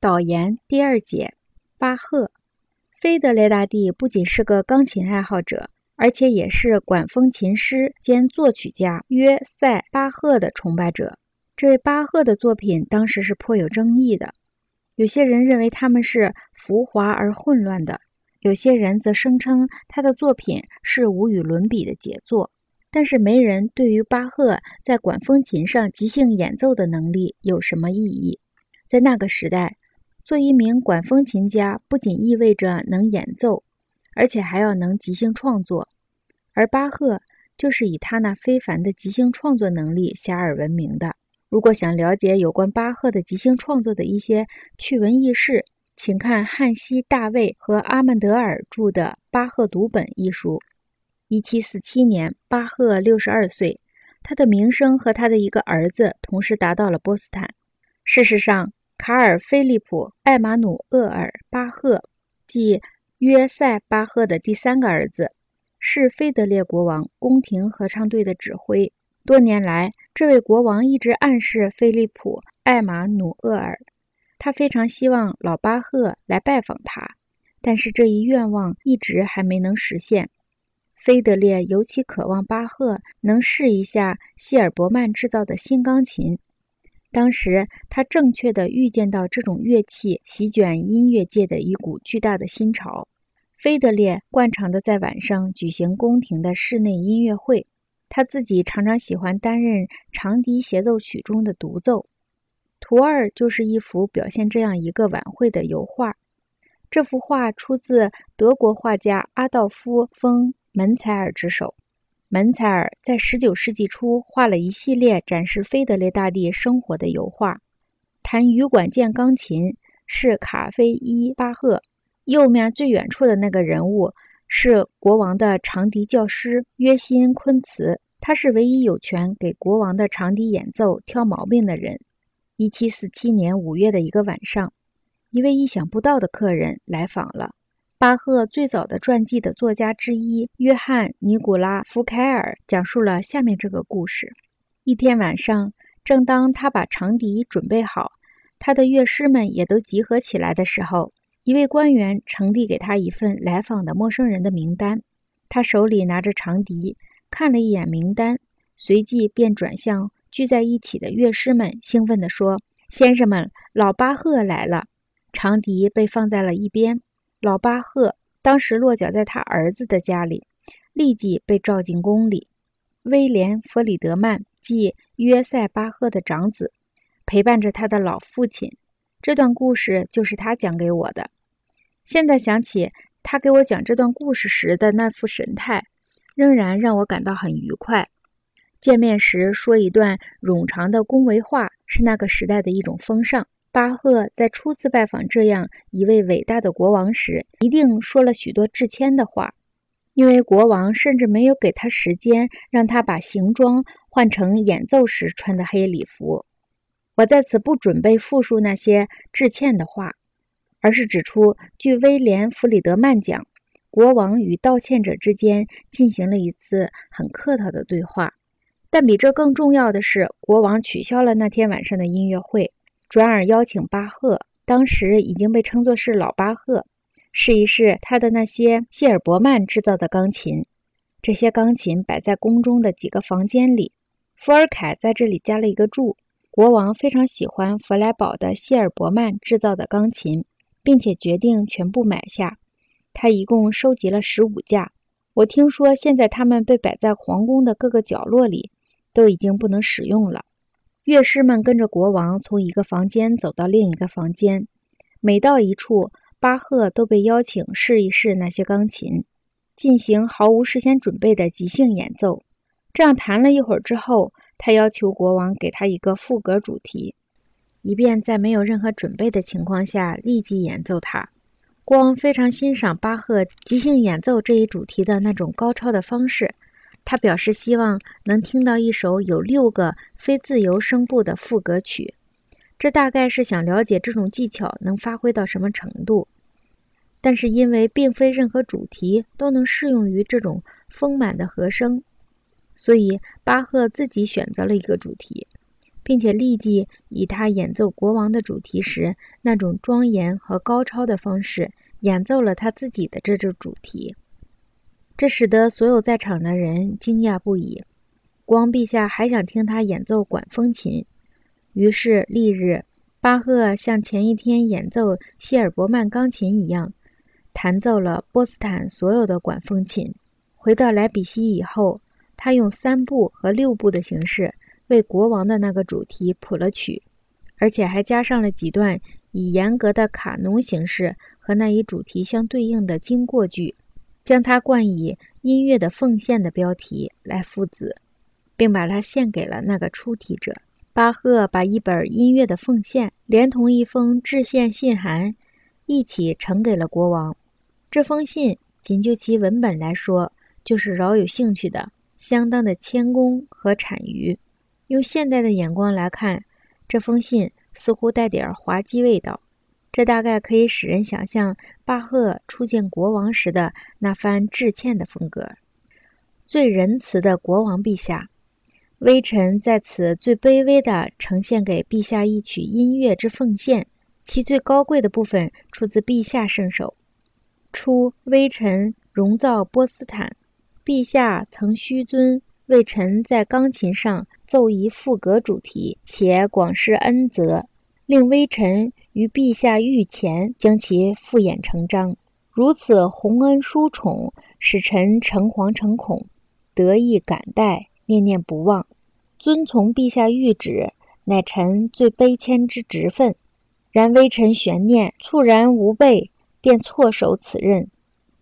导言第二节，巴赫。菲德雷大帝不仅是个钢琴爱好者，而且也是管风琴师兼作曲家约塞巴赫的崇拜者。这位巴赫的作品当时是颇有争议的，有些人认为他们是浮华而混乱的，有些人则声称他的作品是无与伦比的杰作。但是没人对于巴赫在管风琴上即兴演奏的能力有什么异议。在那个时代，做一名管风琴家不仅意味着能演奏，而且还要能即兴创作。而巴赫就是以他那非凡的即兴创作能力遐迩闻名的。如果想了解有关巴赫的即兴创作的一些趣闻轶事，请看汉西·大卫和阿曼德尔著的《巴赫读本》一书。一七四七年，巴赫六十二岁，他的名声和他的一个儿子同时达到了波斯坦。事实上，卡尔·菲利普·艾马努厄尔·巴赫，即约塞巴赫的第三个儿子，是菲德烈国王宫廷合唱队的指挥。多年来，这位国王一直暗示菲利普·艾马努厄尔，他非常希望老巴赫来拜访他，但是这一愿望一直还没能实现。菲德烈尤其渴望巴赫能试一下希尔伯曼制造的新钢琴。当时他正确的预见到这种乐器席卷音乐界的一股巨大的新潮。菲德烈惯常的在晚上举行宫廷的室内音乐会，他自己常常喜欢担任长笛协奏曲中的独奏。图二就是一幅表现这样一个晚会的油画。这幅画出自德国画家阿道夫·丰。门采尔之手，门采尔在19世纪初画了一系列展示菲德烈大帝生活的油画。弹羽管键钢琴是卡菲伊巴赫，右面最远处的那个人物是国王的长笛教师约辛昆茨，他是唯一有权给国王的长笛演奏挑毛病的人。1747年5月的一个晚上，一位意想不到的客人来访了。巴赫最早的传记的作家之一约翰·尼古拉·福凯尔讲述了下面这个故事：一天晚上，正当他把长笛准备好，他的乐师们也都集合起来的时候，一位官员呈递给他一份来访的陌生人的名单。他手里拿着长笛，看了一眼名单，随即便转向聚在一起的乐师们，兴奋地说：“先生们，老巴赫来了！”长笛被放在了一边。老巴赫当时落脚在他儿子的家里，立即被召进宫里。威廉·弗里德曼即约塞巴赫的长子，陪伴着他的老父亲。这段故事就是他讲给我的。现在想起他给我讲这段故事时的那副神态，仍然让我感到很愉快。见面时说一段冗长的恭维话，是那个时代的一种风尚。巴赫在初次拜访这样一位伟大的国王时，一定说了许多致谦的话，因为国王甚至没有给他时间让他把行装换成演奏时穿的黑礼服。我在此不准备复述那些致歉的话，而是指出，据威廉·弗里德曼讲，国王与道歉者之间进行了一次很客套的对话。但比这更重要的是，国王取消了那天晚上的音乐会。转而邀请巴赫，当时已经被称作是老巴赫，试一试他的那些谢尔伯曼制造的钢琴。这些钢琴摆在宫中的几个房间里。福尔凯在这里加了一个注：国王非常喜欢弗莱堡的谢尔伯曼制造的钢琴，并且决定全部买下。他一共收集了十五架。我听说现在他们被摆在皇宫的各个角落里，都已经不能使用了。乐师们跟着国王从一个房间走到另一个房间，每到一处，巴赫都被邀请试一试那些钢琴，进行毫无事先准备的即兴演奏。这样弹了一会儿之后，他要求国王给他一个副歌主题，以便在没有任何准备的情况下立即演奏它。国王非常欣赏巴赫即兴演奏这一主题的那种高超的方式。他表示希望能听到一首有六个非自由声部的副歌曲，这大概是想了解这种技巧能发挥到什么程度。但是因为并非任何主题都能适用于这种丰满的和声，所以巴赫自己选择了一个主题，并且立即以他演奏国王的主题时那种庄严和高超的方式演奏了他自己的这支主题，这使得所有在场的人惊讶不已。国王陛下还想听他演奏管风琴，于是翌日，巴赫像前一天演奏希尔伯曼钢琴一样，弹奏了波斯坦所有的管风琴。回到莱比锡以后，他用三部和六部的形式为国王的那个主题谱了曲，而且还加上了几段以严格的卡农形式和那一主题相对应的经过句，将它冠以“音乐的奉献”的标题来附子。并把它献给了那个出题者。巴赫把一本《音乐的奉献》连同一封致献信函一起呈给了国王。这封信仅就其文本来说，就是饶有兴趣的，相当的谦恭和谄谀。用现代的眼光来看，这封信似乎带点滑稽味道。这大概可以使人想象巴赫初见国王时的那番致歉的风格。最仁慈的国王陛下。微臣在此最卑微地呈现给陛下一曲音乐之奉献，其最高贵的部分出自陛下圣手。初，微臣荣造波斯坦，陛下曾虚尊为臣在钢琴上奏一赋格主题，且广施恩泽，令微臣于陛下御前将其复演成章。如此洪恩殊宠，使臣诚惶诚恐，得意感戴。念念不忘，遵从陛下谕旨，乃臣最卑谦之职分。然微臣悬念，猝然无备，便错手此任，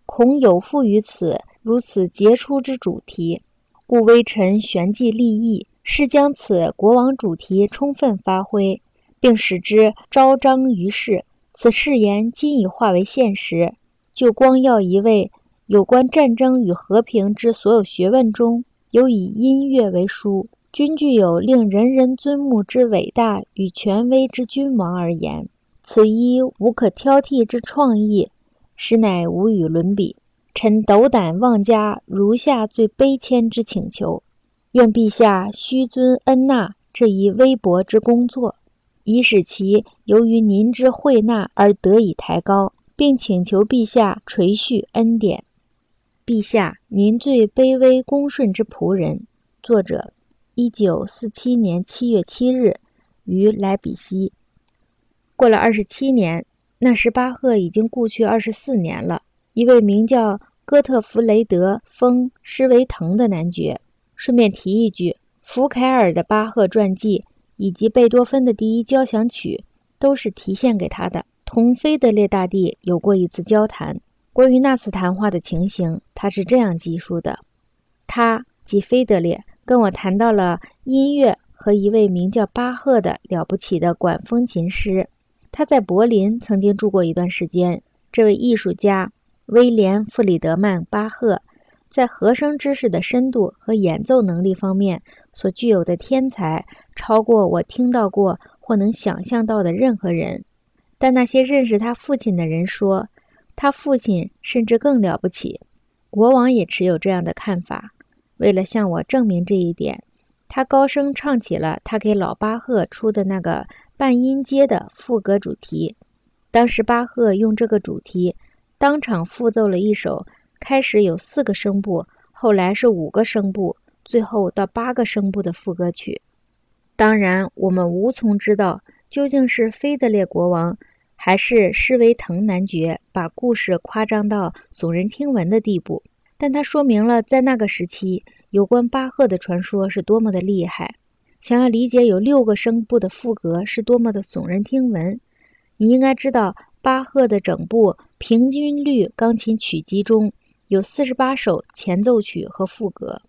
恐有负于此如此杰出之主题，故微臣旋即立意，是将此国王主题充分发挥，并使之昭彰于世。此誓言今已化为现实。就光耀一位有关战争与和平之所有学问中。有以音乐为书，均具有令人人尊慕之伟大与权威之君王而言，此一无可挑剔之创意，实乃无与伦比。臣斗胆妄加如下最卑谦之请求：愿陛下虚尊恩纳这一微薄之工作，以使其由于您之惠纳而得以抬高，并请求陛下垂恤恩典。陛下，您最卑微恭顺之仆人。作者，一九四七年七月七日，于莱比锡。过了二十七年，那时巴赫已经故去二十四年了。一位名叫哥特弗雷德·丰施维滕的男爵。顺便提一句，福凯尔的巴赫传记以及贝多芬的第一交响曲都是题献给他的。同菲德烈大帝有过一次交谈。关于那次谈话的情形，他是这样记述的：他即菲德烈跟我谈到了音乐和一位名叫巴赫的了不起的管风琴师。他在柏林曾经住过一段时间。这位艺术家威廉·弗里德曼·巴赫，在和声知识的深度和演奏能力方面所具有的天才，超过我听到过或能想象到的任何人。但那些认识他父亲的人说。他父亲甚至更了不起，国王也持有这样的看法。为了向我证明这一点，他高声唱起了他给老巴赫出的那个半音阶的副歌主题。当时巴赫用这个主题当场复奏了一首开始有四个声部，后来是五个声部，最后到八个声部的副歌曲。当然，我们无从知道究竟是菲德烈国王。还是施维滕男爵把故事夸张到耸人听闻的地步，但它说明了在那个时期有关巴赫的传说是多么的厉害。想要理解有六个声部的赋格是多么的耸人听闻，你应该知道巴赫的整部平均律钢琴曲集中有四十八首前奏曲和赋格，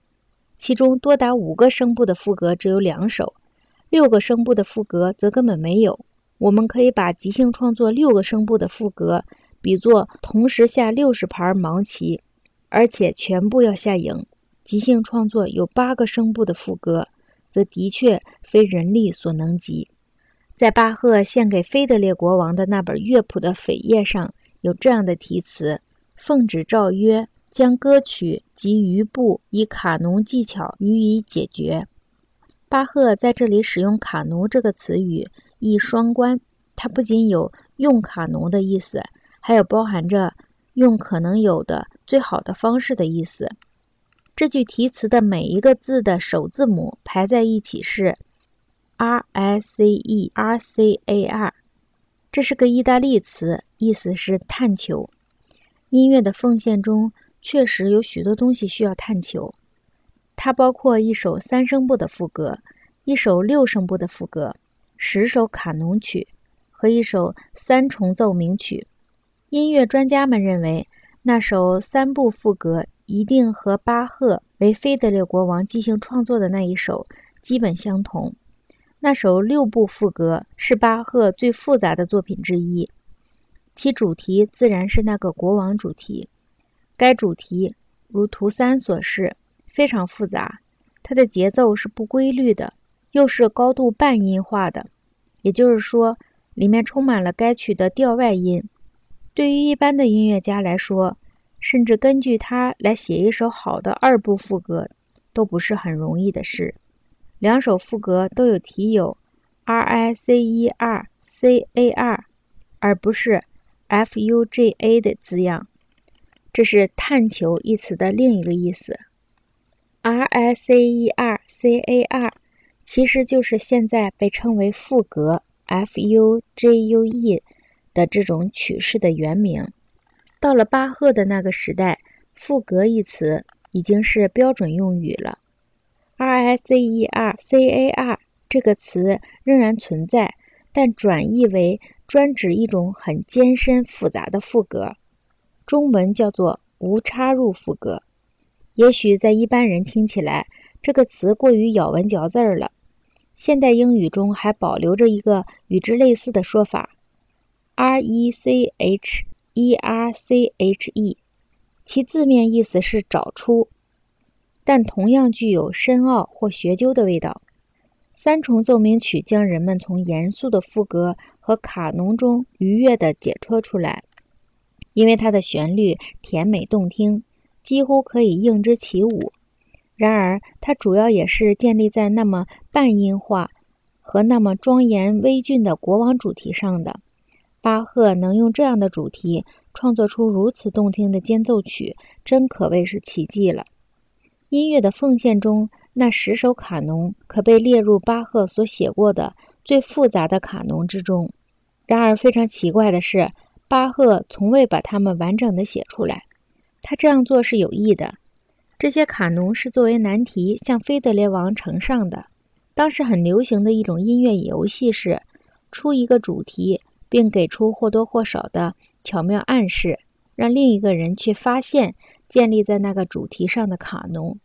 其中多达五个声部的赋格只有两首，六个声部的副格则根本没有。我们可以把即兴创作六个声部的副格比作同时下六十盘盲棋，而且全部要下赢。即兴创作有八个声部的副格，则的确非人力所能及。在巴赫献给菲德烈国王的那本乐谱的扉页上有这样的题词：“奉旨诏曰，将歌曲及余部以卡农技巧予以解决。”巴赫在这里使用“卡奴”这个词语，意双关。它不仅有用卡奴的意思，还有包含着用可能有的最好的方式的意思。这句题词的每一个字的首字母排在一起是 R I C E R C A R，这是个意大利词，意思是探求。音乐的奉献中确实有许多东西需要探求，它包括一首三声部的副歌，一首六声部的副歌，十首卡农曲。和一首三重奏鸣曲，音乐专家们认为那首三部副歌一定和巴赫为菲德烈国王即兴创作的那一首基本相同。那首六部副歌是巴赫最复杂的作品之一，其主题自然是那个国王主题。该主题如图三所示，非常复杂，它的节奏是不规律的，又是高度半音化的，也就是说。里面充满了该曲的调外音，对于一般的音乐家来说，甚至根据它来写一首好的二部副歌，都不是很容易的事。两首副歌都有题有 R I C E R C A R，而不是 F U G A 的字样，这是“探求”一词的另一个意思。R I C E R C A R 其实就是现在被称为副格。Fujue 的这种曲式的原名，到了巴赫的那个时代，赋格一词已经是标准用语了。R I C E R C A R 这个词仍然存在，但转译为专指一种很艰深复杂的副格，中文叫做无插入副格。也许在一般人听起来，这个词过于咬文嚼字儿了。现代英语中还保留着一个与之类似的说法，recherche，其字面意思是找出，但同样具有深奥或学究的味道。三重奏鸣曲将人们从严肃的副歌和卡农中愉悦地解脱出来，因为它的旋律甜美动听，几乎可以应之起舞。然而，它主要也是建立在那么半音化和那么庄严威峻的国王主题上的。巴赫能用这样的主题创作出如此动听的间奏曲，真可谓是奇迹了。音乐的奉献中，那十首卡农可被列入巴赫所写过的最复杂的卡农之中。然而，非常奇怪的是，巴赫从未把它们完整的写出来。他这样做是有意的。这些卡农是作为难题向菲德烈王呈上的。当时很流行的一种音乐游戏是出一个主题，并给出或多或少的巧妙暗示，让另一个人去发现建立在那个主题上的卡农。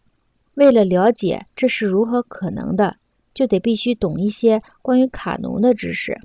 为了了解这是如何可能的，就得必须懂一些关于卡农的知识。